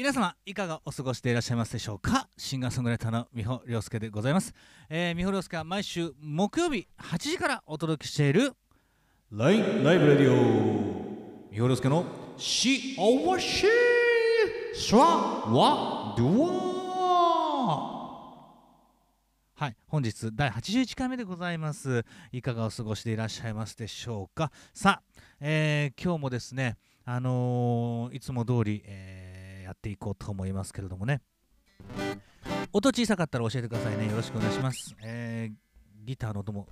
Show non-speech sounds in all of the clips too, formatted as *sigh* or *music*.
皆様いかがお過ごしでいらっしゃいますでしょうか？シンガーソングライターの美穂亮介でございます、えー、美穂亮介は毎週木曜日8時からお届けしている LINE ライブラディオ美穂亮介の幸せスラワドワはい本日第81回目でございます。いかがお過ごしでいらっしゃいますでしょうか？さあ、えー、今日もですねあのー、いつも通り、えーやっていこうと思いますけれどもね。音小さかったら教えてくださいね。よろしくお願いします、えー、ギターの音も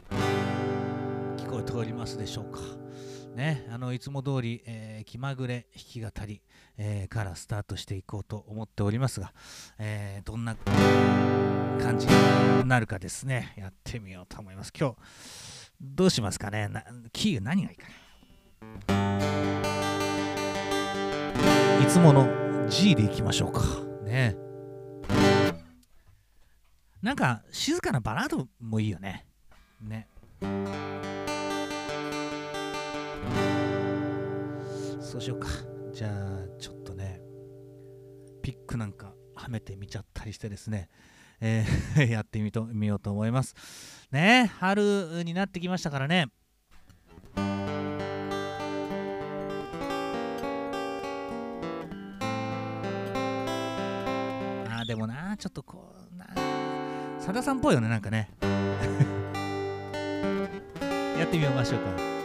聞こえておりますでしょうか。ねあのいつも通り、えー、気まぐれ弾き語り、えー、からスタートしていこうと思っておりますが、えー、どんな感じになるかですね。やってみようと思います。今日どうしますかね。キーが何がいいかな。いつもの G でいきましょうか。ね。なんか静かなバラードもいいよね。ね。そうしようか。じゃあちょっとね、ピックなんかはめてみちゃったりしてですね、えー *laughs* やってみとみようと思います。ね春になってきましたからね。でもなちょっとこうなさださんっぽいよねなんかね。*laughs* やってみましょうか。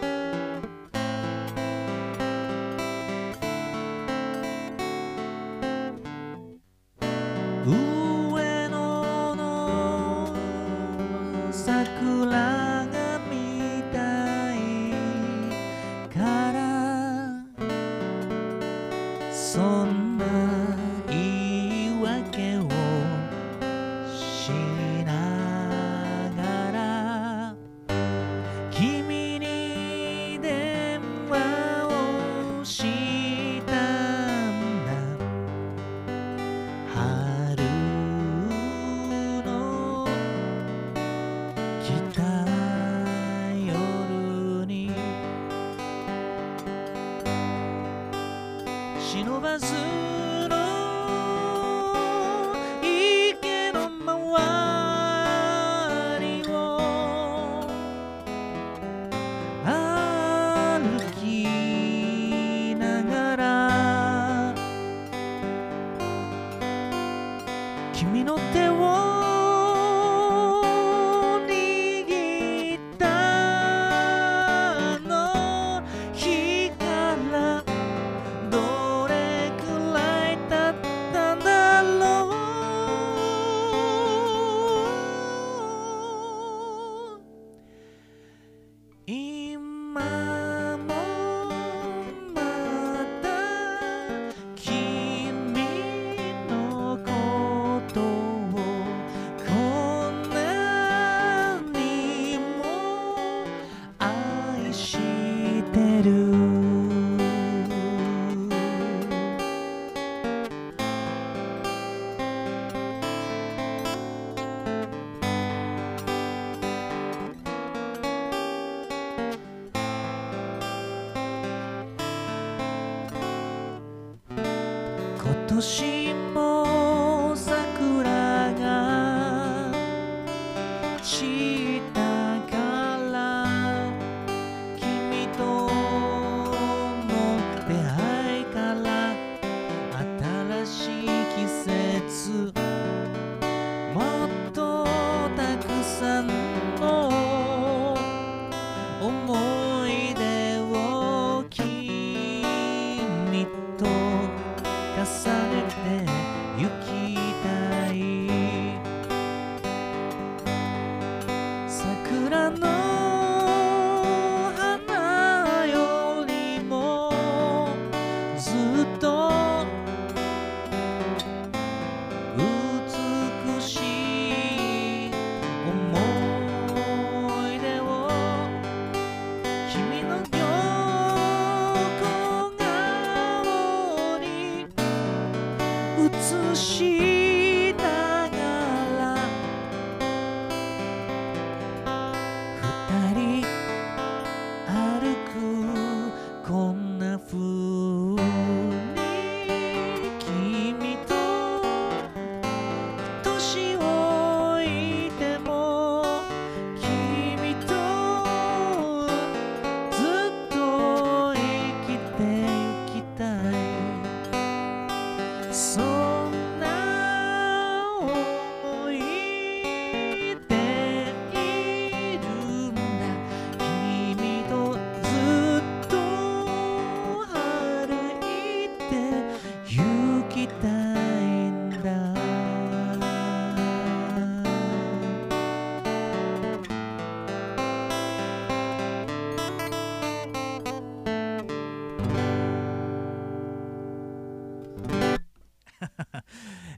桜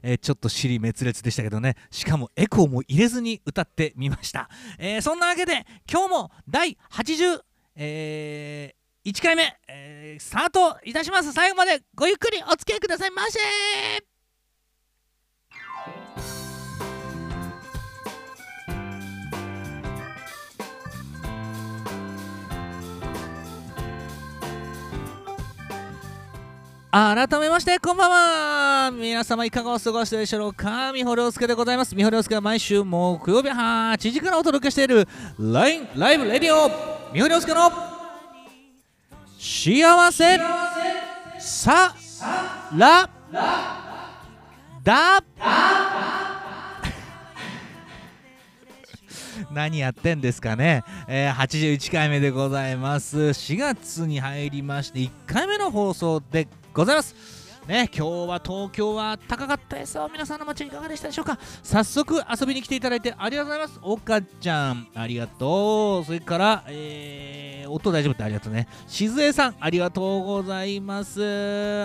えーちょっと尻滅裂でしたけどね。しかもエコーも入れずに歌ってみました、えーそんなわけで今日も第80、えー1回目、えースタートいたします。最後までごゆっくりお付き合いくださいませ。改めましてこんばんは。皆様いかがお過ごしでしょうか。みほりょうすけでございます。みほりょうすけは毎週木曜日8時からお届けしている LINE ライブレディオみほりょうすけの幸せさらだ。*laughs* 何やってんですかね、えー81回目でございます。4月に入りまして1回目の放送でございますね、今日は東京は高かったですよ。皆さんの街いかがでしたでしょうか？早速遊びに来ていただいてありがとうございます。岡ちゃん、ありがとう。それから、えー、音大丈夫ってありがとうね。しずえさん、ありがとうございます。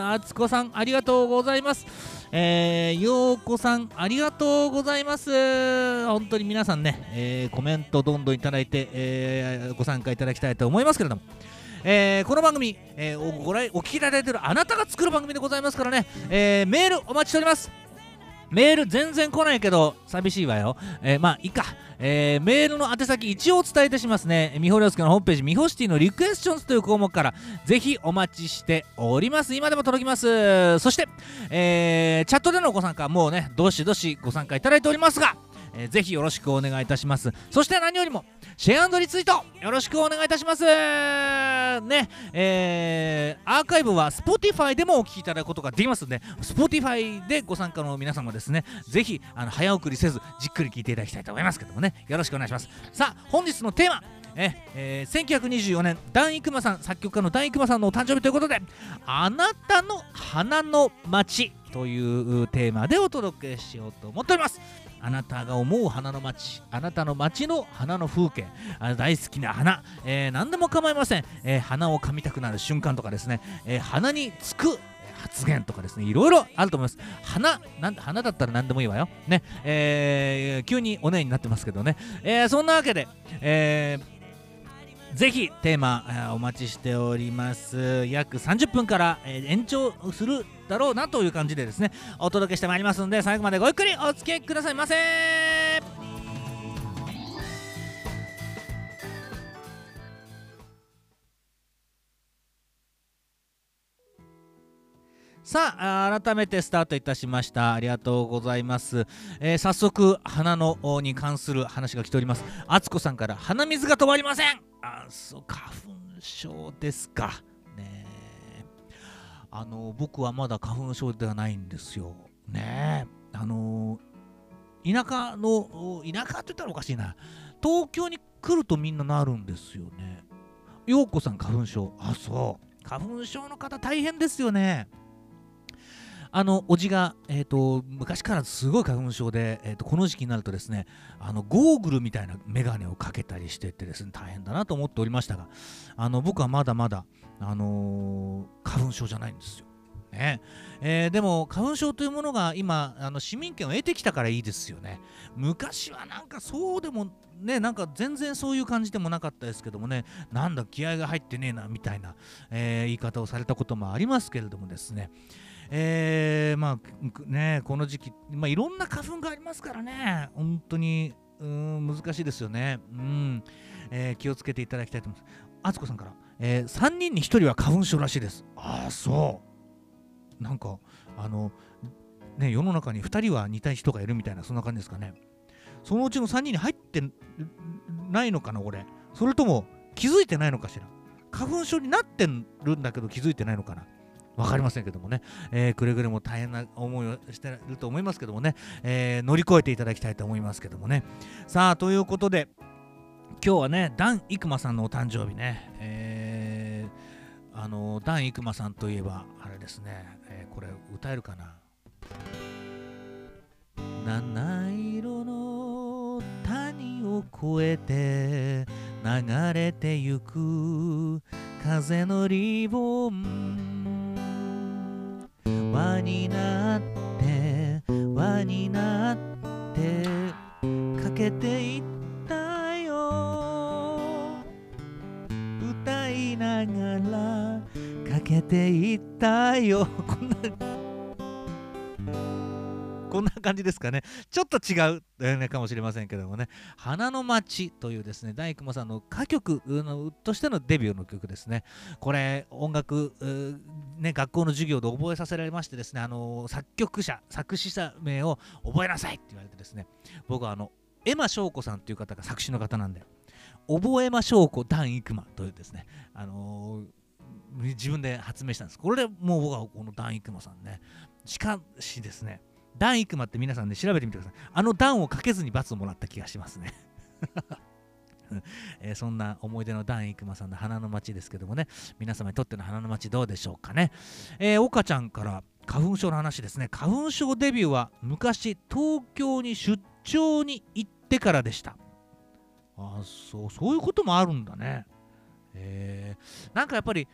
あつこさん、ありがとうございます。えー、ようこさん、ありがとうございます。本当に皆さんね、えーコメントどんどんいただいて、えーご参加いただきたいと思いますけれども、えーこの番組、えーおご来お聞きいただいているあなたが作る番組でございますからね、えーメールお待ちしております。メール全然来ないけど寂しいわよ。えーまあいいか、えーメールの宛先一応お伝えいたしますね。みほりょうすけのホームページみほシティのリクエスチョンズという項目からぜひお待ちしております。今でも届きます。そして、えーチャットでのご参加もうねどしどしご参加いただいておりますが、えーぜひよろしくお願いいたします。そして何よりもシェアリツイートよろしくお願いいたします。ね、えーアーカイブは Spotify でもお聞きいただくことができますので、Spotify でご参加の皆様ですね、ぜひあの早送りせずじっくり聞いていただきたいと思いますけどもね、よろしくお願いします。さあ、本日のテーマ、ええー1924年ダン・イクマさん作曲家のダン・イクマさんのお誕生日ということで「あなたの花の街」というテーマでお届けしようと思っておりますあなたが思う花の街あなたの街の花の風景あ大好きな花、えー何でも構いません、えー花を噛みたくなる瞬間とかですね、えー花につく発言とかですねいろいろあると思います。花なん花だったら何でもいいわよ。ね。えー急におねえになってますけどね、えーそんなわけで、えーぜひテーマお待ちしております。約30分から、延長するだろうなという感じでですねお届けしてまいりますので最後までごゆっくりお付き合いくださいませ。さあ改めてスタートいたしました。ありがとうございます、えー早速花のに関する話が来ております。あつこさんから鼻水が止まりません。あそう花粉症ですか。あの僕はまだ花粉症ではないんですよ。ね。えあの田舎の田舎って言ったらおかしいな。東京に来るとみんななるんですよね。ようこさん花粉症。あそう。花粉症の方大変ですよね。あのおじが、えー、と昔からすごい花粉症で、えー、とこの時期になるとですねあのゴーグルみたいな眼鏡をかけたりしてってですね大変だなと思っておりましたがあの僕はまだまだ、あのー花粉症じゃないんですよ。ね。えーでも花粉症というものが今あの市民権を得てきたからいいですよね。昔はなんかそうでもねなんか全然そういう感じでもなかったですけどもね。なんだ気合が入ってねえなみたいな、えー言い方をされたこともありますけれどもですね。えーまあねこの時期、まあ、いろんな花粉がありますからね。本当にうん難しいですよね。うん、えー気をつけていただきたいと思います。あつこさんから、えー3人に1人は花粉症らしいです。ああそう。なんかあのね世の中に2人は似た人がいるみたいなそんな感じですかね。そのうちの3人に入ってないのかな俺それとも気づいてないのかしら。花粉症になってるんだけど気づいてないのかな。分かりませんけどもね、えーくれぐれも大変な思いをしてると思いますけどもね、えー乗り越えていただきたいと思いますけどもね。さあということで今日はねダン・イクマさんのお誕生日ね、えーあのダン・イクマさんといえばあれですね、えーこれ歌えるかな？七色の谷を越えて流れてゆく風のリボン。輪になって輪になってかけていったながらかけていったよこんな *laughs* こんな感じですかね。ちょっと違う、えー、かもしれませんけどもね。花の街というですね、大工さんの歌曲のとしてのデビューの曲ですね。これ、音楽、ね、学校の授業で覚えさせられましてですね、あの作曲者、作詞者名を覚えなさいって言われてですね、僕はあの、エマ翔子さんという方が作詞の方なんで、覚えましょうこダン・イクマというですね、あのー自分で発明したんです。これでもう僕はこのダン・イクマさんね、しかしですね、ダン・イクマって皆さんね、調べてみてください。あのダンをかけずに罰をもらった気がしますね。*laughs* えーそんな思い出のダン・イクマさんの花の街ですけどもね、皆様にとっての花の街どうでしょうかね。えー、岡ちゃんから花粉症の話ですね。花粉症デビューは昔東京に出張に行ってからでした。あそう、そういうこともあるんだね。えー、なんかやっぱり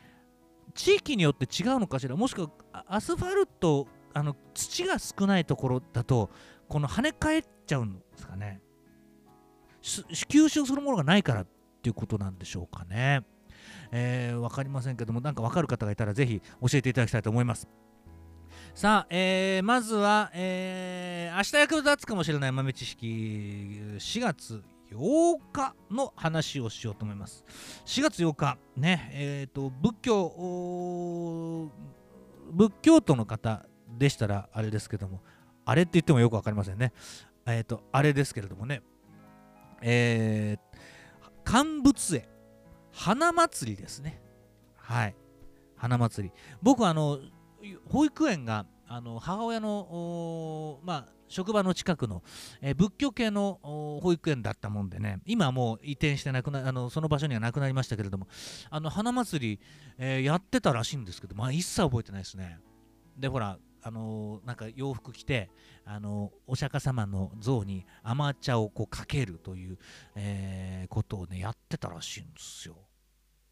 地域によって違うのかしら？もしくはアスファルトあの土が少ないところだとこの跳ね返っちゃうんですかね。吸収するものがないからっていうことなんでしょうかね。えー、分かりませんけどもなんか分かる方がいたらぜひ教えていただきたいと思います。さあ、えーまずは、えー明日役立つかもしれない豆知識4月8日の話をしようと思います。4月8日ねえっ、と仏教仏教徒の方でしたらあれですけどもあれって言ってもよくわかりませんね。えっ、とあれですけれどもねえー、乾物絵花祭りですね。はい。花祭り。僕あの保育園があの母親のまあ職場の近くの、えー仏教系の保育園だったもんでね今はもう移転してなくなあのその場所にはなくなりましたけれどもあの花祭り、えーやってたらしいんですけどまあ一切覚えてないですね。でほらあのーなんか洋服着てあのーお釈迦様の像に甘茶をこうかけるという、えーことをねやってたらしいんですよ。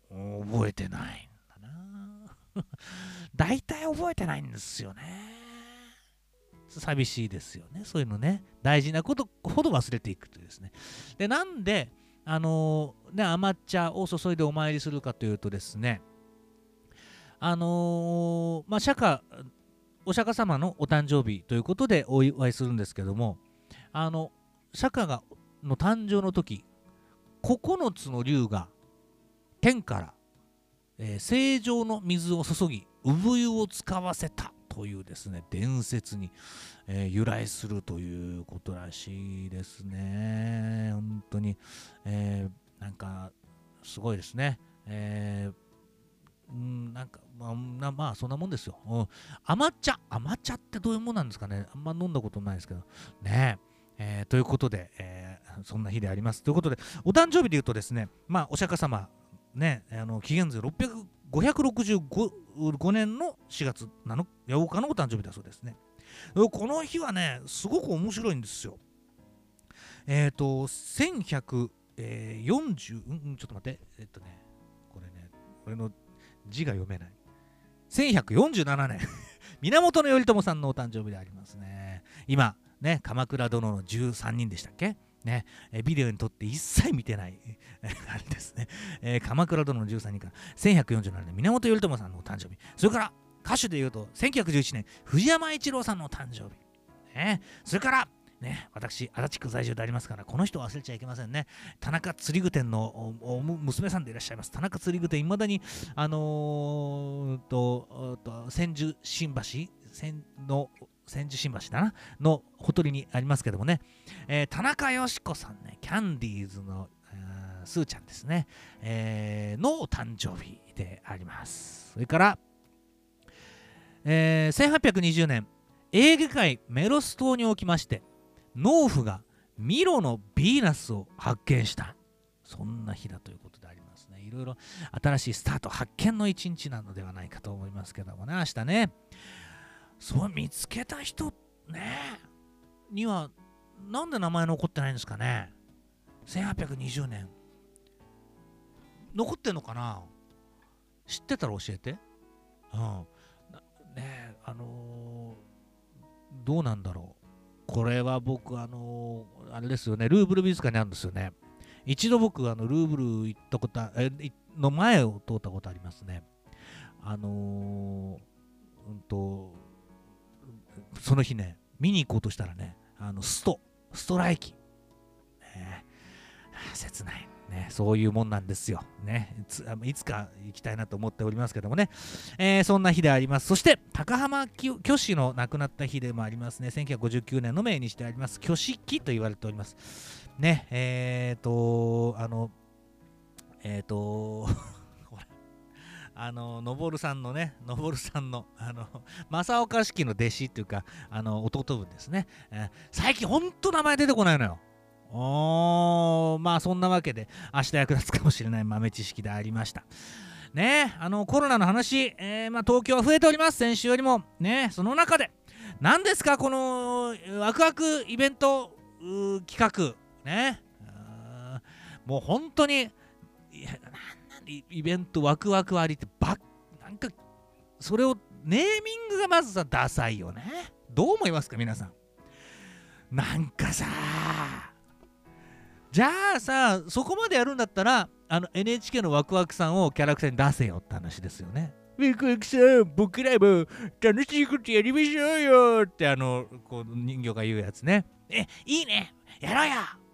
覚えてないんだな。*laughs* 大体覚えてないんですよね。寂しいですよね。そういうのね。大事なことほど忘れていくというですね。でなんであのーね甘茶を注いでお参りするかというとですね。あのーまあ釈迦お釈迦様のお誕生日ということでお祝いするんですけどもあの釈迦がの誕生の時9つの竜が天から、えー正常の水を注ぎ産湯を使わせた。というですね伝説に、えー由来するということらしいですね本当に、えーなんかすごいですね、えーうん、なんか、まあ、まあ、そんなもんですよ。うん、甘茶、甘茶ってどういうもんなんですかね。あんま飲んだことないですけど。ね。えーということで、えーそんな日であります。ということで、お誕生日で言うとですね、まあ、お釈迦様、ね、あの紀元前600 565年の4月7 8日のお誕生日だそうですね。この日はね、すごく面白いんですよ。えっ、と、1140、うんうん、ちょっと待って、えっとね、これね、これの字が読めない。1147年、*laughs* 源頼朝さんのお誕生日でありますね。今、ね、鎌倉殿の13人でしたっけ？ね、ビデオに撮って一切見てない、あれですね、えー鎌倉殿の13人から。1147年、源頼朝さんの誕生日、それから歌手でいうと1911年、藤山一郎さんの誕生日、ね、それから、ね、私、足立区在住でありますから、この人を忘れちゃいけませんね。田中釣具店の娘さんでいらっしゃいます。田中釣具店、いまだに、あのーと、と千住新橋の千住新橋だなのほとりにありますけどもね、えー田中よし子さんね、キャンディーズの、あースーちゃんですね、えーの誕生日であります。それから、えー1820年エーゲ海メロス島におきまして農夫がミロのヴィーナスを発見した。そんな日だということでありますね。いろいろ新しいスタート発見の一日なのではないかと思いますけどもね。明日ね。そう見つけた人ね。にはなんで名前残ってないんですかね。1820年。残ってんのかな。知ってたら教えて。うん。ねえあのーどうなんだろう。これは僕あのーあれですよね。ルーブル美術館にあるんですよね。一度僕あのルーブル行ったことえの前を通ったことありますね。あのーうんとその日ね見に行こうとしたらねあのストストライキ、ね。切ない、ね、そういうもんなんですよ、ね、いつか行きたいなと思っておりますけどもね、えーそんな日であります。そして高浜虚虚子の亡くなった日でもありますね。1959年の命にしてあります。虚子期と言われております。ねえっ、とあのえっ、とあの、のぼるさんのね、*laughs* のぼるさんの、あの、正岡式の弟子っていうか、あの、弟分ですね。えー最近ほんと名前出てこないのよ。おー、まあそんなわけで、明日役立つかもしれない *laughs* 豆知識でありました。ねあの、コロナの話、えーまあ東京は増えております、先週よりも。ねその中で、何ですか、この、ワクワクイベント企画。ねもう本当に、いやなイイベントワクワク割りってばっなんかそれをネーミングがまずさダサいよね。どう思いますか皆さん。なんかさじゃあさそこまでやるんだったらあの NHK のワクワクさんをキャラクターに出せよって話ですよね。ワクワクさん僕らも楽しいことやりましょうよってあのこう人形が言うやつね。えいいね。やろうよ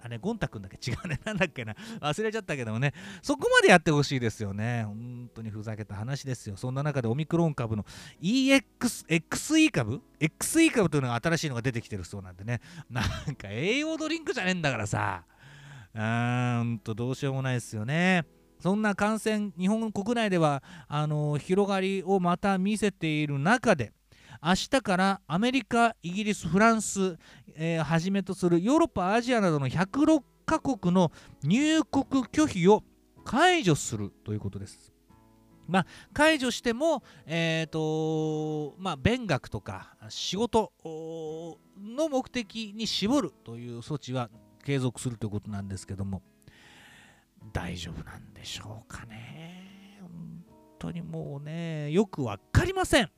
あれ、ゴンタくんだけ違うね。*laughs* なんだっけな。忘れちゃったけどもね。そこまでやってほしいですよね。本当にふざけた話ですよ。そんな中でオミクロン株の EX、XE 株 ?XE 株というのが新しいのが出てきてるそうなんでね。*laughs* なんか栄養ドリンクじゃねえんだからさ。うーんと、どうしようもないですよね。そんな感染、日本国内ではあの広がりをまた見せている中で、明日からアメリカ、イギリス、フランス、えーはじめとするヨーロッパ、アジアなどの106カ国の入国拒否を解除するということです。まあ、解除しても、えーとまあ、勉学とか仕事の目的に絞るという措置は継続するということなんですけども大丈夫なんでしょうかね本当にもうねよくわかりません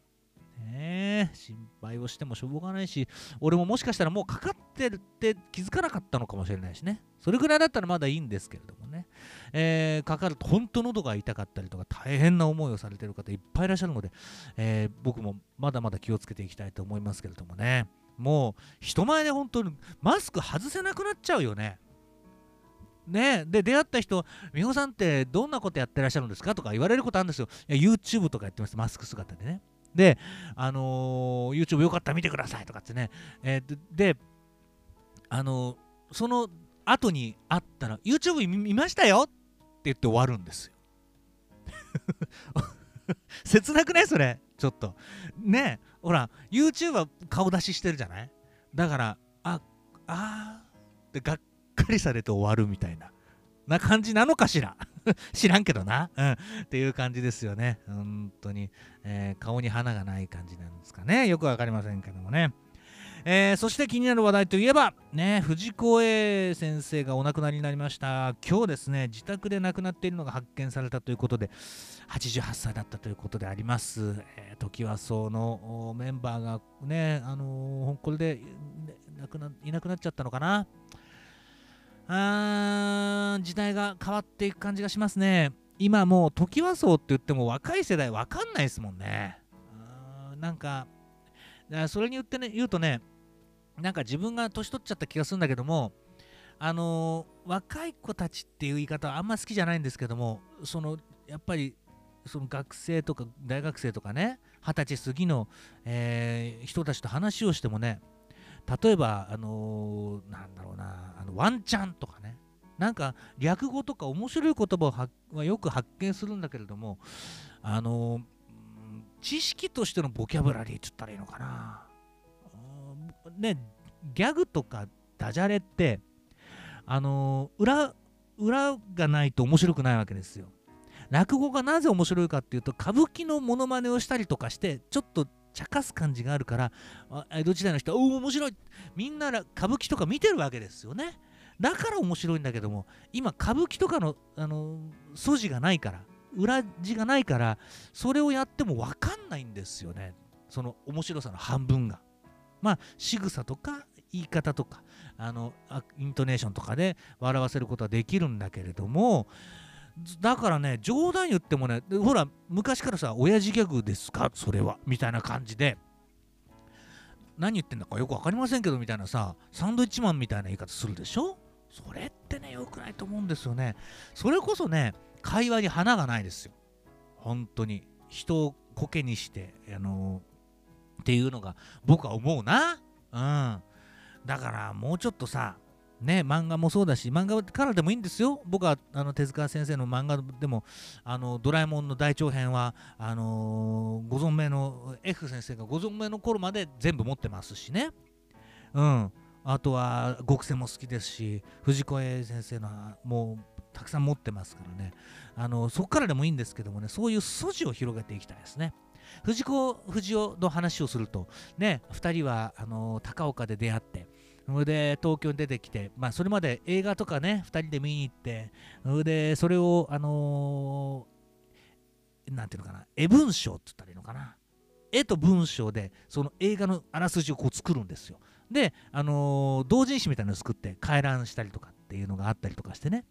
ね心配をしてもしょうがないし俺ももしかしたらもうかかってるって気づかなかったのかもしれないしね。それぐらいだったらまだいいんですけれどもね、えーかかると本当喉が痛かったりとか大変な思いをされてる方いっぱいいらっしゃるので、えー僕もまだまだ気をつけていきたいと思いますけれどもね。もう人前で本当にマスク外せなくなっちゃうよね。ねで出会った人「美穂さんってどんなことやってらっしゃるんですか?」とか言われることあるんですよ。いや YouTube とかやってますマスク姿でね。で、あのー YouTube よかったら見てくださいとかってね、えーでで、あのーその後に会ったら YouTube 見ましたよって言って終わるんですよ。*laughs* 切なくないそれ。ちょっと。ねほら YouTube は顔出ししてるじゃない？だからああーってがっかりされて終わるみたいな。な感じなのかしら？*laughs* 知らんけどな、うん、っていう感じですよね本当に、えー顔に花がない感じなんですかねよくわかりませんけどもねえーそして気になる話題といえば、ね、藤子 A 先生がお亡くなりになりました。今日ですね、自宅で亡くなっているのが発見されたということで、88歳だったということであります。えー、時はそのメンバーがね、あのーこれでね亡くないなくなっちゃったのかな。あー時代が変わっていく感じがしますね。今もう時はそうって言っても若い世代わかんないですもんね。なんか、それに言ってね、言うとね、なんか自分が年取っちゃった気がするんだけども、あのー若い子たちっていう言い方はあんま好きじゃないんですけども、そのやっぱりその学生とか大学生とかね、二十歳過ぎの、えー人たちと話をしてもね、例えば、あのーなんだろうな、あのワンチャンとかね、なんか略語とか面白い言葉をははよく発見するんだけれども、あのー知識としてのボキャブラリーって言ったらいいのかな。ねギャグとかダジャレってあの裏裏がないと面白くないわけですよ。落語がなぜ面白いかっていうと歌舞伎のモノマネをしたりとかしてちょっと茶化す感じがあるから江戸時代の人は「おお面白い!」みんな歌舞伎とか見てるわけですよね。だから面白いんだけども今歌舞伎とかのあの素地がないから裏地がないからそれをやっても分かんないんですよね。その面白さの半分が。まあ仕草とか言い方とかあのイントネーションとかで笑わせることはできるんだけれどもだからね冗談言ってもねほら昔からさ親父ギャグですか？それは。みたいな感じで。何言ってんだかよく分かりませんけどみたいなさサンドイッチマンみたいな言い方するでしょ？それってね良くないと思うんですよね。それこそね会話に花がないですよ。本当に。人をコケにしてあの、っていうのが僕は思うな。うん。だからもうちょっとさね、漫画もそうだし、漫画からでもいいんですよ。僕はあの手塚先生の漫画でも、あのドラえもんの大長編はあのー、ご存命の F 先生がご存命の頃まで全部持ってますしね。うん。あとは極戦も好きですし、藤子 A 先生のもうたくさん持ってますからね。あのそこからでもいいんですけどもね、そういう素地を広げていきたいですね。藤子不二雄の話をすると、ね、2人はあの高岡で出会って、それで東京に出てきて、まあ、それまで映画とかね、2人で見に行って、それでそれを、あのー、なんていうのかな、絵文章って言ったらいいのかな。絵と文章で、その映画のあらすじをこう作るんですよ。で、あのー、同人誌みたいなのを作って回覧したりとかっていうのがあったりとかしてね。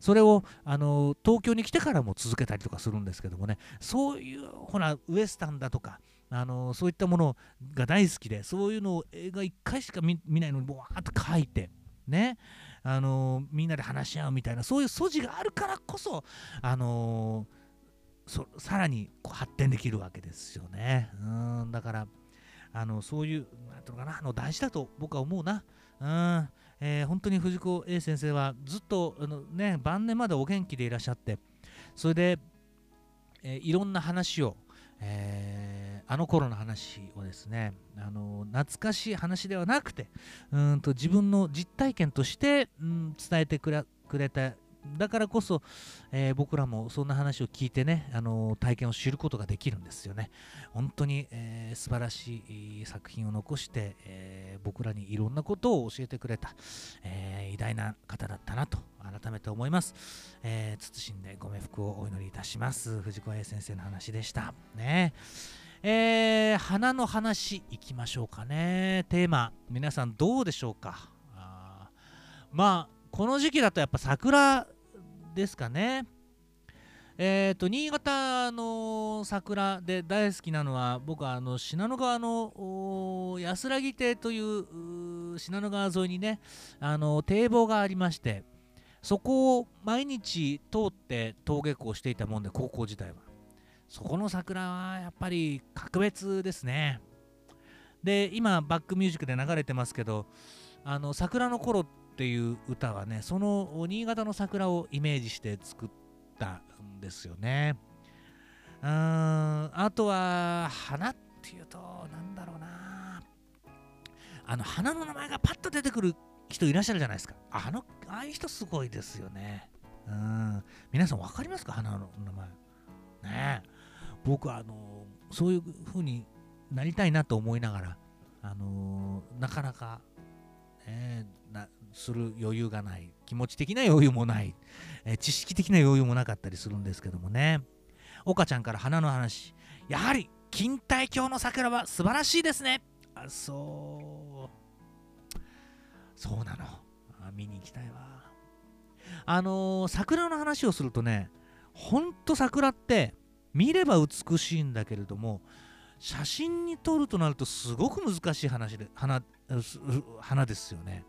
それをあの東京に来てからも続けたりとかするんですけどもねそういうほらウエスタンだとかあのそういったものが大好きでそういうのを映画1回しか見ないのにわーっと書いてね。あのみんなで話し合うみたいなそういう素地があるからこそあのそさらにこう発展できるわけですよね。うんだからあのそういうなんていうのかなあの大事だと僕は思うな。うんえー、本当に藤子 A 先生はずっとあの、ね、晩年までお元気でいらっしゃってそれで、えー、いろんな話を、えー、あの頃の話をですねあの懐かしい話ではなくてうんと自分の実体験として、うん、伝えてくれただからこそ、えー、僕らもそんな話を聞いてね、あのー、体験を知ることができるんですよね。本当に、えー、素晴らしい作品を残して、えー、僕らにいろんなことを教えてくれた、え偉大な方だったなと改めて思います。え謹んでご冥福をお祈りいたします。藤子 A 先生の話でした。ねえー、花の話いきましょうかね。テーマ、皆さんどうでしょうか？あまあ、この時期だとやっぱ桜ですかね。えっ、ー、と、新潟の桜で大好きなのは、僕はあの信濃川の安らぎ亭という信濃川沿いにね、あの堤防がありまして、そこを毎日通って登下校していたもんで、高校時代は。そこの桜はやっぱり格別ですね。で、今、バックミュージックで流れてますけど、あの桜の頃っていう歌はねその新潟の桜をイメージして作ったんですよね。うんあとは花っていうとなんだろうな。あの花の名前がパッと出てくる人いらっしゃるじゃないですか。あのああいう人すごいですよね。うん皆さん分かりますか？花の名前。ねえ。僕はあのそういう風になりたいなと思いながらあのなかなか、ね、なする余裕がない気持ち的な余裕もない、え、知識的な余裕もなかったりするんですけどもね。岡ちゃんから花の話やはり錦帯橋の桜は素晴らしいですね。あそう。そうなの。あ見に行きたいわ。あのー、桜の話をするとねほんと桜って見れば美しいんだけれども写真に撮るとなるとすごく難しい話で花花ですよね。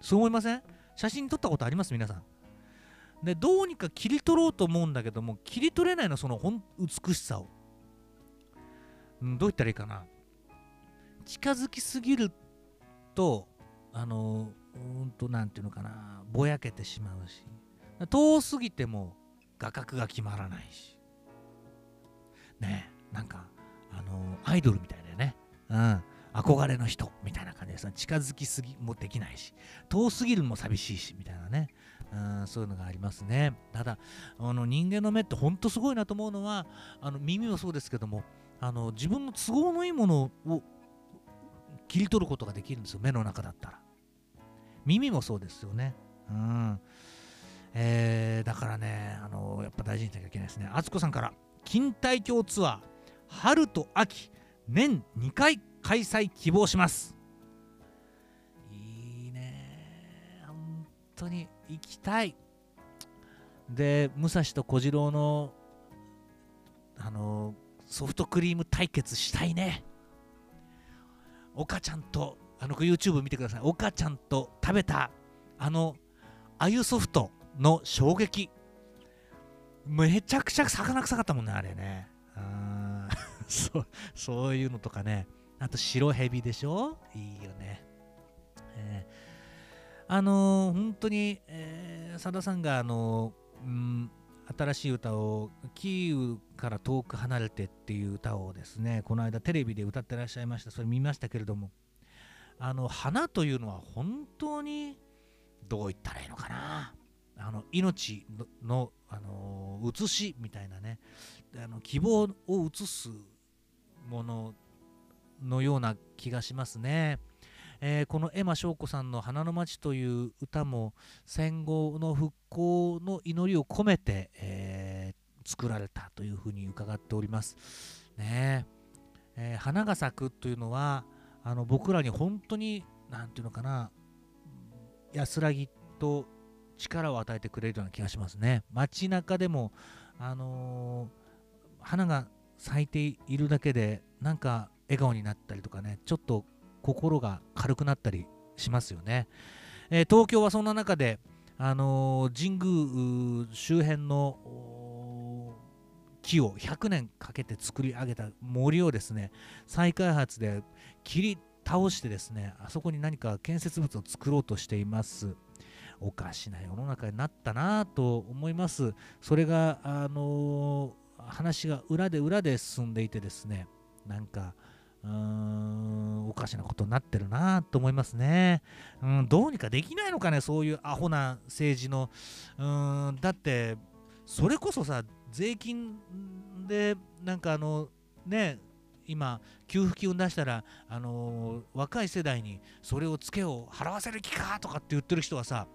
そう思いません？写真撮ったことあります？皆さん。で、どうにか切り取ろうと思うんだけども、切り取れないの、そのほん美しさを。うん、どう言ったらいいかな？近づきすぎると、あの、うんと、なんていうのかな、ぼやけてしまうし、遠すぎても画角が決まらないし。ねなんか、あのアイドルみたいだよね。うん。憧れの人みたいな感じでさ近づきすぎもできないし。遠すぎるも寂しいしみたいなね。うんそういうのがありますね。ただあの人間の目ってほんとすごいなと思うのはあの耳もそうですけどもあの自分の都合のいいものを切り取ることができるんですよ目の中だったら。耳もそうですよね。うん。えー、だからねあのやっぱ大事にしなきゃいけないですね。あつこさんから。錦帯橋ツアー春と秋年2回開催希望します。いいね。本当に行きたい。で武蔵と小次郎のあのソフトクリーム対決したいね。岡ちゃんとあの YouTube 見てください。岡ちゃんと食べたあのあゆソフトの衝撃。めちゃくちゃ魚臭かったもんねあれね。*laughs* そうそういうのとかね。あと白蛇でしょ？いいよね、えー、あのー、本当に、えー、佐田さんがあのー、うん新しい歌をキーウから遠く離れてっていう歌をですねこの間テレビで歌ってらっしゃいました。それ見ましたけれども。あの花というのは本当にどう言ったらいいのかな？あの命のあの写しみたいなねあの希望を映すもののような気がしますね。えー、このエマ翔子さんの「花の町」という歌も戦後の復興の祈りを込めて、えー、作られたというふうに伺っております。ねえー、花が咲くというのはあの僕らに本当に何て言うのかな安らぎと力を与えてくれるような気がしますね。街中でも、あの花が咲いているだけでなんか笑顔になったりとかねちょっと心が軽くなったりしますよね、えー、東京はそんな中で、あのー、神宮周辺の木を100年かけて作り上げた森をですね再開発で切り倒してですねあそこに何か建設物を作ろうとしていますおかしな世の中になったなと思いますそれがあの、話が裏で裏で進んでいてですねなんかうーんおかしなことになってるなと思いますね、うん。どうにかできないのかね、そういうアホな政治の。うんだって、それこそさ、税金で、なんかあの、ね、今、給付金を出したら、あのー、若い世代にそれをつけを払わせる気かとかって言ってる人はさ、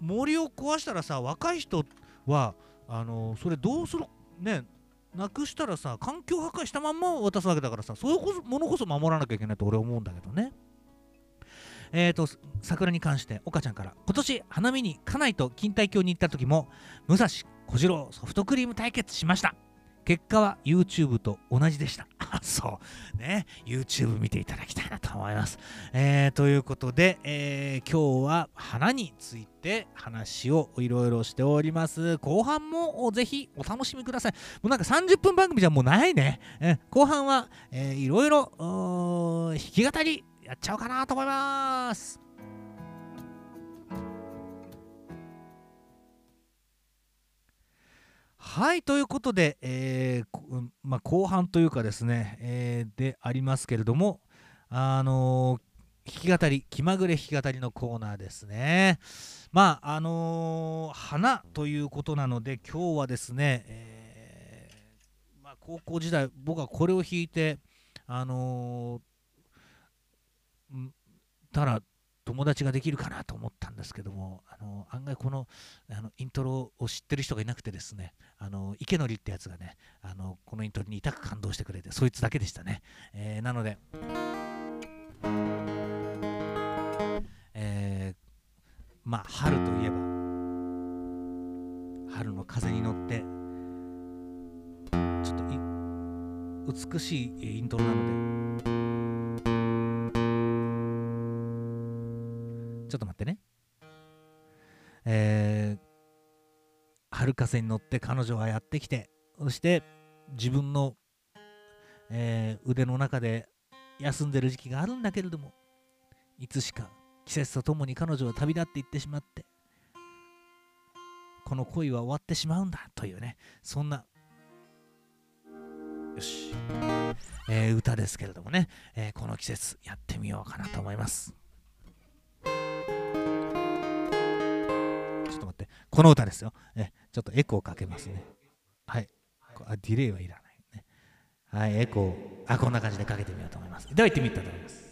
森を壊したらさ、若い人は、あの、それどうする、ね、なくしたらさ環境破壊したまんま渡すわけだからさそういうものこそ守らなきゃいけないと俺は思うんだけどね。えーと桜に関して岡ちゃんから今年花見に家内と錦帯橋に行った時も武蔵小次郎ソフトクリーム対決しました。結果は YouTube と同じでした。*laughs* そう。ね。YouTube 見ていただきたいなと思います。えー、ということで、えー、今日は花について話をいろいろしております。後半もぜひお楽しみください。もうなんか30分番組じゃもうないね。え後半は、えー、いろいろ弾き語りやっちゃおうかなと思います。はいということで、えーまあ、後半というかですね、えー、でありますけれども、あのー、弾き語り気まぐれ弾き語りのコーナーですね。まああのー、花ということなので今日はですね、えー、まあ、高校時代僕はこれを弾いてあのただ友達ができるかなと思ったんですけどもあの案外このあのイントロを知ってる人がいなくてですねあの池典ってやつがねあのこのイントロに痛く感動してくれてそいつだけでしたね、えー、なので、えー、まあ春といえば春の風に乗ってちょっと美しいイントロなのでちょっと待ってね。えー、春風に乗って彼女はやってきて、そして自分の、え、腕の中で休んでる時期があるんだけれども、いつしか季節とともに彼女は旅立っていってしまって、この恋は終わってしまうんだというね、そんな、よし、え、歌ですけれどもね、え、この季節やってみようかなと思います。っと待って。この歌ですよ、えちょっとエコーかけますね。はい。あディレイはいらないね。はいエコー。あこんな感じでかけてみようと思います。では行ってみたいと思います？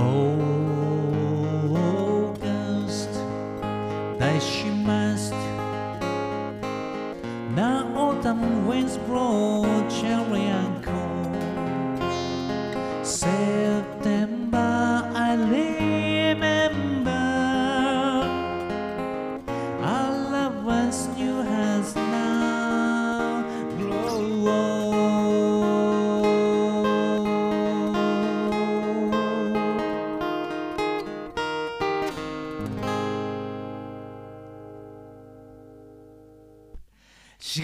Oh.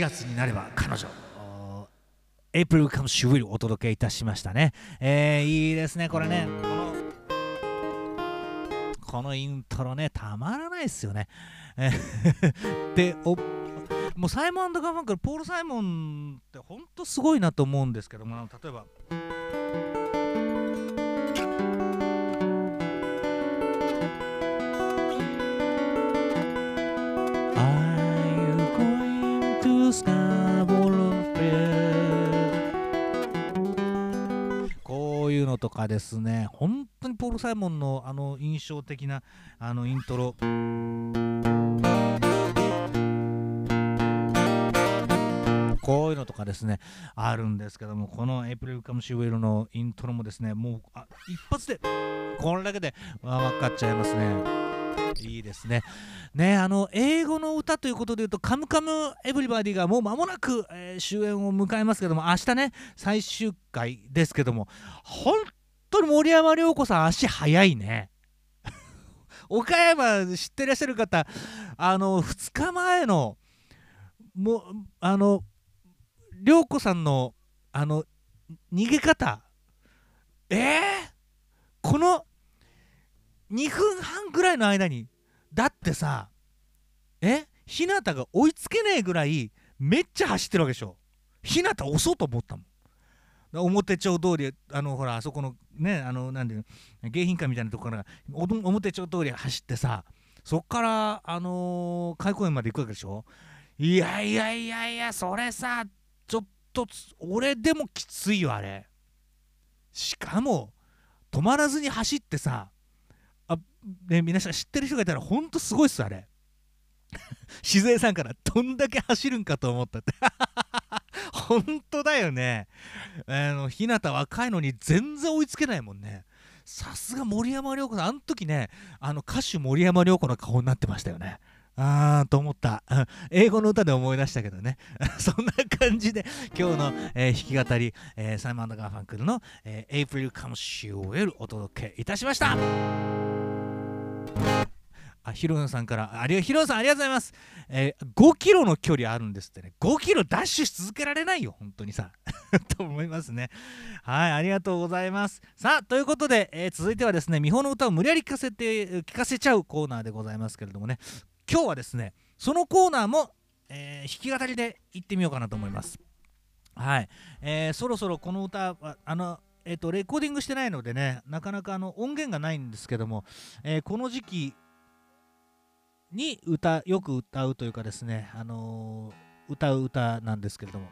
月になれば彼女。エイプリルカムシュウィルお届けいたしましたね、えー、いいですねこれね。このこのイントロねたまらないですよね、*laughs* でおもうサイモンガファンクルポール・サイモンってほんとすごいなと思うんですけども例えば「のとかですね本当にポール・サイモンのあの印象的なあのイントロ。こういうのとかですねあるんですけどもこの「エイプリル・カム・シーウェル」のイントロもですねもうあ一発でこれだけで分かっちゃいますね。いいですね。ねあの英語の歌ということでいうと「カムカムエヴリバディ」がもう間もなく、えー終演を迎えますけども明日ね最終回ですけども本当に森山良子さん足早いね。*laughs* 岡山知ってらっしゃる方あの2日前のもあの涼子さんのあの逃げ方えー、この2分半ぐらいの間にだってさえ？日向が追いつけないぐらいめっちゃ走ってるわけでしょ。日向押そうと思ったもん。表町通りあのほらあそこのねあのなんていうの迎賓館みたいなとこから表町通り走ってさそっからあのー開公園まで行くわけでしょ。いやいやいやいやそれさちょっと俺でもきついよあれ。しかも止まらずに走ってさね皆さん知ってる人がいたらほんとすごいっすあれ。*laughs* 静江さんからどんだけ走るんかと思ったって。*laughs* 本当だよね。あの日向若いのに全然追いつけないもんね。さすが森山良子さん。あの時ねあの歌手森山良子の顔になってましたよね。あーと思った。う *laughs* ん英語の歌で思い出したけどね。そんな感じで今日の、えー弾き語り、えーサイモン・ガーファンクルの「えー、April Comes She Will」お届けいたしました。あヒロさんから。ありヒロさんありがとうございます、えー5キロの距離あるんですってね。5キロダッシュし続けられないよ本当にさ。*laughs* と思いますね。はいありがとうございます。さあということで、えー続いてはですね美穂の歌を無理やり聞かせて聞かせちゃうコーナーでございますけれどもね。今日はですねそのコーナーも、えー弾き語りで行ってみようかなと思います。はい、えーそろそろこの歌はあのえっと、レコーディングしてないのでねなかなかあの音源がないんですけども、えー、この時期に歌よく歌うというかですね、あのー、歌う歌なんですけれども。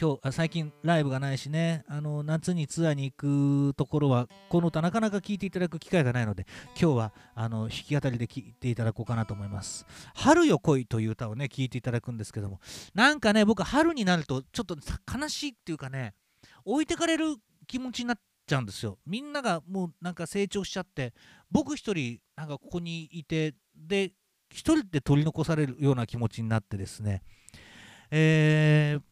今日最近ライブがないしねあの夏にツアーに行くところはこの歌なかなか聴いていただく機会がないので今日はあの弾き語りで聴いていただこうかなと思います「春よ来い」という歌をね聴いていただくんですけども。なんかね僕春になるとちょっと悲しいっていうかね置いてかれる気持ちになっちゃうんですよ。みんながもうなんか成長しちゃって僕一人なんかここにいてで一人で取り残されるような気持ちになってですねえー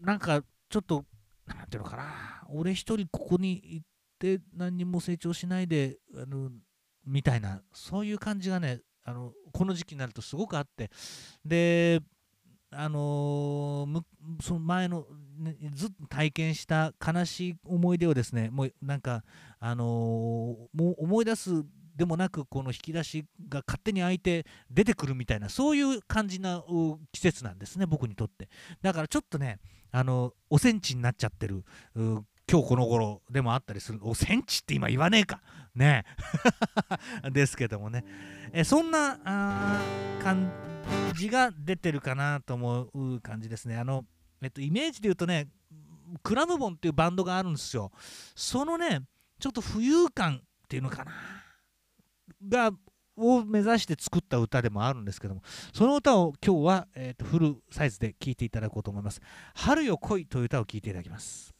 なんかちょっと何ていうのかな俺一人ここに行って何にも成長しないであのみたいなそういう感じがねあのこの時期になるとすごくあってであのー、その前の、ね、ずっと体験した悲しい思い出をですねもうなんか、あのー、もう思い出すでもなくこの引き出しが勝手に開いて出てくるみたいなそういう感じな季節なんですね僕にとって。だからちょっとねあのおセンチになっちゃってる今日この頃でもあったりする。おセンチって今言わねえか。ね。*laughs* ですけどもね。えそんな感じが出てるかなと思う感じですね。あのえっとイメージで言うとねクラムボンっていうバンドがあるんですよ。そのねちょっと浮遊感っていうのかな。がを目指して作った歌でもあるんですけどもその歌を今日は、えーと、フルサイズで聴いていただこうと思います「春よ来い」という歌を聴いていただきます。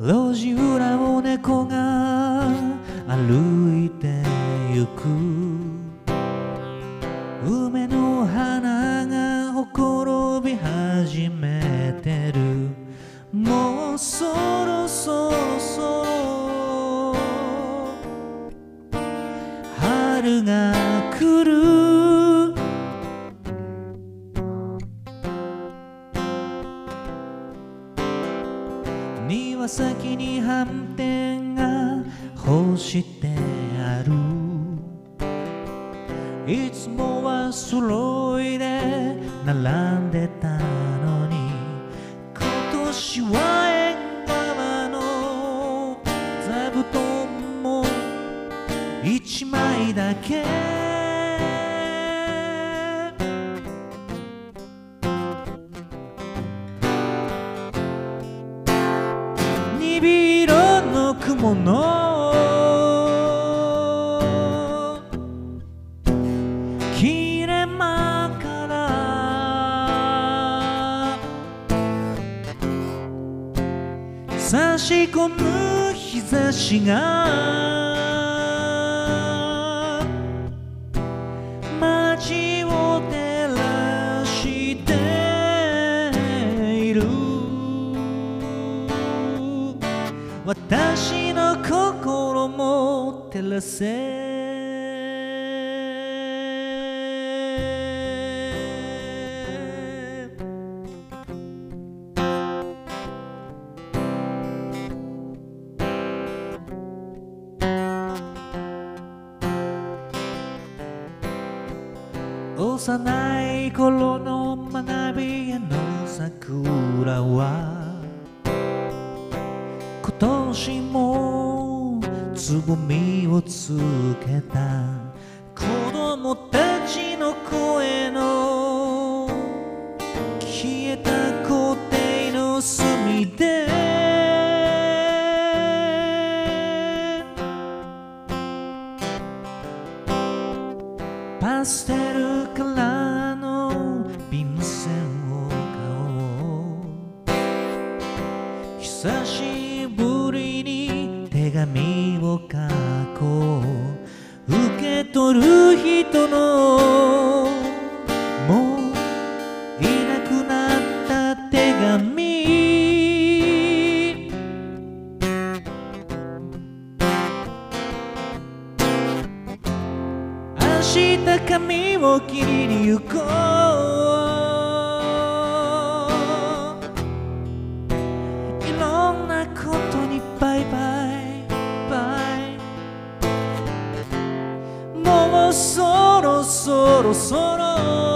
路地裏を猫が歩いてゆく。幼い頃の学びへの桜は今年もつぼみをつけた。ろそろ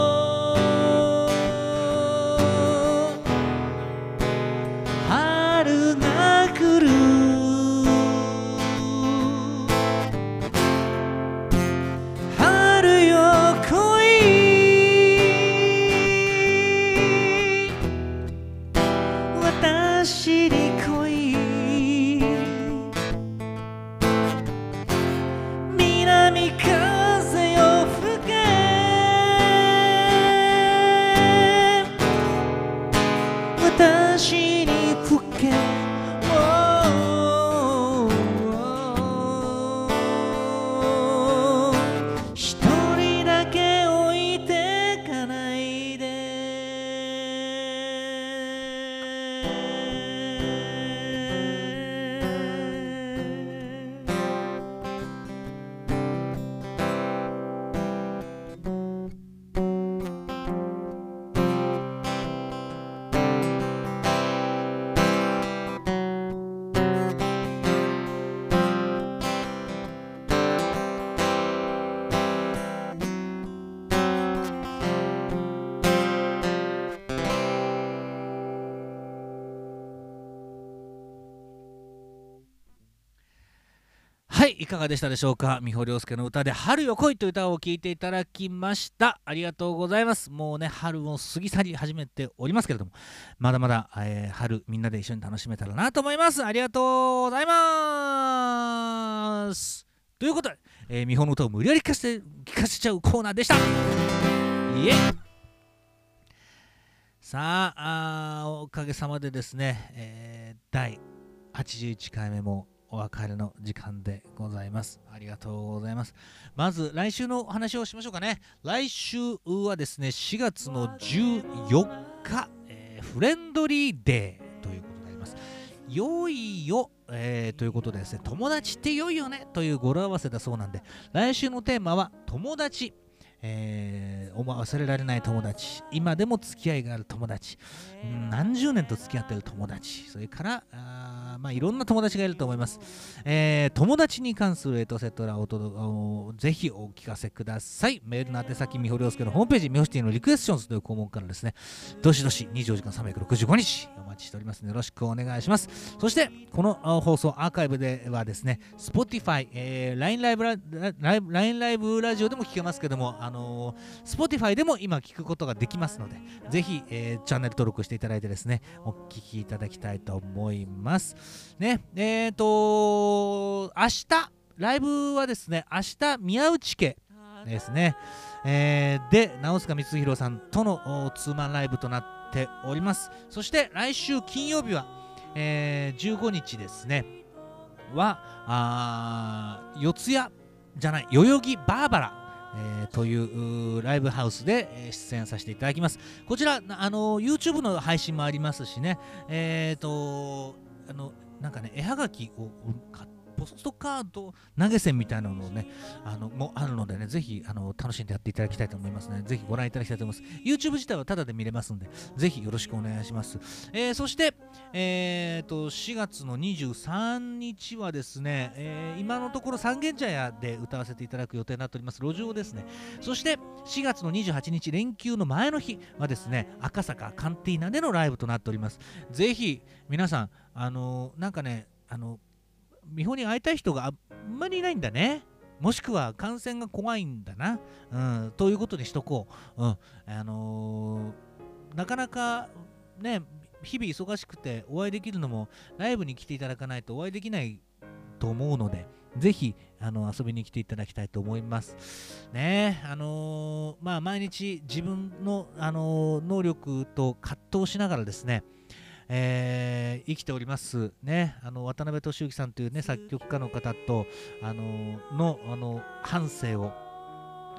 はいいかがでしたでしょうか？美穂良介の歌で「春よ来い」という歌を聴いていただきました。ありがとうございます。もうね春を過ぎ去り始めておりますけれどもまだまだ、えー春みんなで一緒に楽しめたらなと思います。ありがとうございます。ということで、えー、美穂の歌を無理やり聞かせて聞かせちゃうコーナーでした。イエイ。さああおかげさまでですね、えー第81回目もお別れの時間でございます。ありがとうございます。まず来週のお話をしましょうかね。来週はですね、4月の14日、えーフレンドリーデーということになります。良いよ、えーということでですね、友達って良いよねという語呂合わせだそうなんで、来週のテーマは友達。えー、おま忘れられない友達。今でも付き合いがある友達。うん何十年と付き合ってる友達。それからあーまあいろんな友達がいると思います、えー友達に関するエトセトラをぜひお聞かせください。メールの宛先みほりょうすけのホームページみほシティのリクエスチョンズという項目からですね。どしどし24時間365日お待ちしておりますのでよろしくお願いします。そしてこの放送アーカイブではですね Spotify、えー LINE ライブライブ LINE ライブラジオでも聞けますけどもあのー Spotify でも今聞くことができますのでぜひ、えーチャンネル登録していただいてですねお聞きいただきたいと思います。ねえっ、と明日ライブはですね明日宮内家ですね、えーで直塚光弘さんとのツーマンライブとなっております。そして来週金曜日は、えー15日ですねはあ四谷じゃない代々木バーバラえーといううライブハウスでえー出演させていただきます。こちら、あの YouTube の配信もありますしね、えっ、と、あの、なんかね、絵はがきを買っポストカード投げ銭みたいなのをね、あのもあるのでね、ぜひあの楽しんでやっていただきたいと思いますね。ぜひご覧いただきたいと思います。YouTube 自体はタダで見れますので、ぜひよろしくお願いします。えーそして、えー、と4月の23日はですね、えー今のところ三軒茶屋で歌わせていただく予定になっております路上ですねそして4月の28日連休の前の日はですね赤坂カンティーナでのライブとなっておりますぜひ皆さんあのーなんかねあの美穂に会いたい人があんまりいないんだね。もしくは感染が怖いんだな、うん、ということにしとこう、うんあのーなかなかね日々忙しくてお会いできるのもライブに来ていただかないとお会いできないと思うのでぜひあの遊びに来ていただきたいと思います。ねあのーまあ毎日自分の、あのー能力と葛藤しながらですねえー生きております。ね。あの渡辺俊之さんというね作曲家の方とあののあの半生を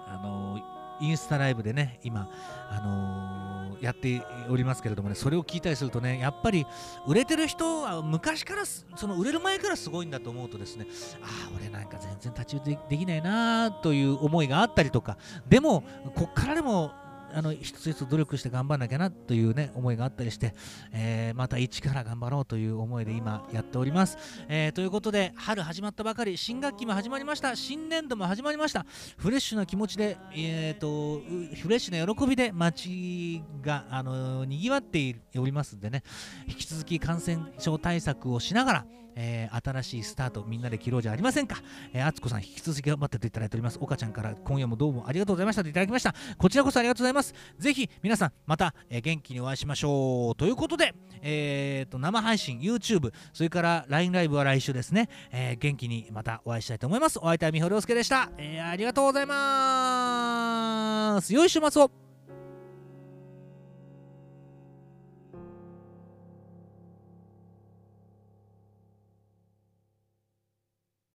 あのインスタライブでね今あのーやっておりますけれどもねそれを聞いたりするとねやっぱり売れてる人は昔からその売れる前からすごいんだと思うとですねああ俺なんか全然太刀打ちでできないなという思いがあったりとかでもこっからでもあの一つ一つ努力して頑張らなきゃなというね思いがあったりして、えー、また一から頑張ろうという思いで今やっております、えー、ということで春始まったばかり新学期も始まりました。新年度も始まりました。フレッシュな気持ちで、えーと、フレッシュな喜びで街が、あのにぎわっておりますんでね。引き続き感染症対策をしながらえー、新しいスタートみんなで切ろうじゃありませんか？えー、あつこさん引き続き頑張ってていただいております。岡ちゃんから今夜もどうもありがとうございましたといただきました。こちらこそありがとうございます。ぜひ皆さんまた、えー、元気にお会いしましょう。ということで、えーと、生配信、YouTube、それから LINE ライブは来週ですね、えー、元気にまたお会いしたいと思います。お相手はみほりょうすけでした。えー、ありがとうございます。良い週末を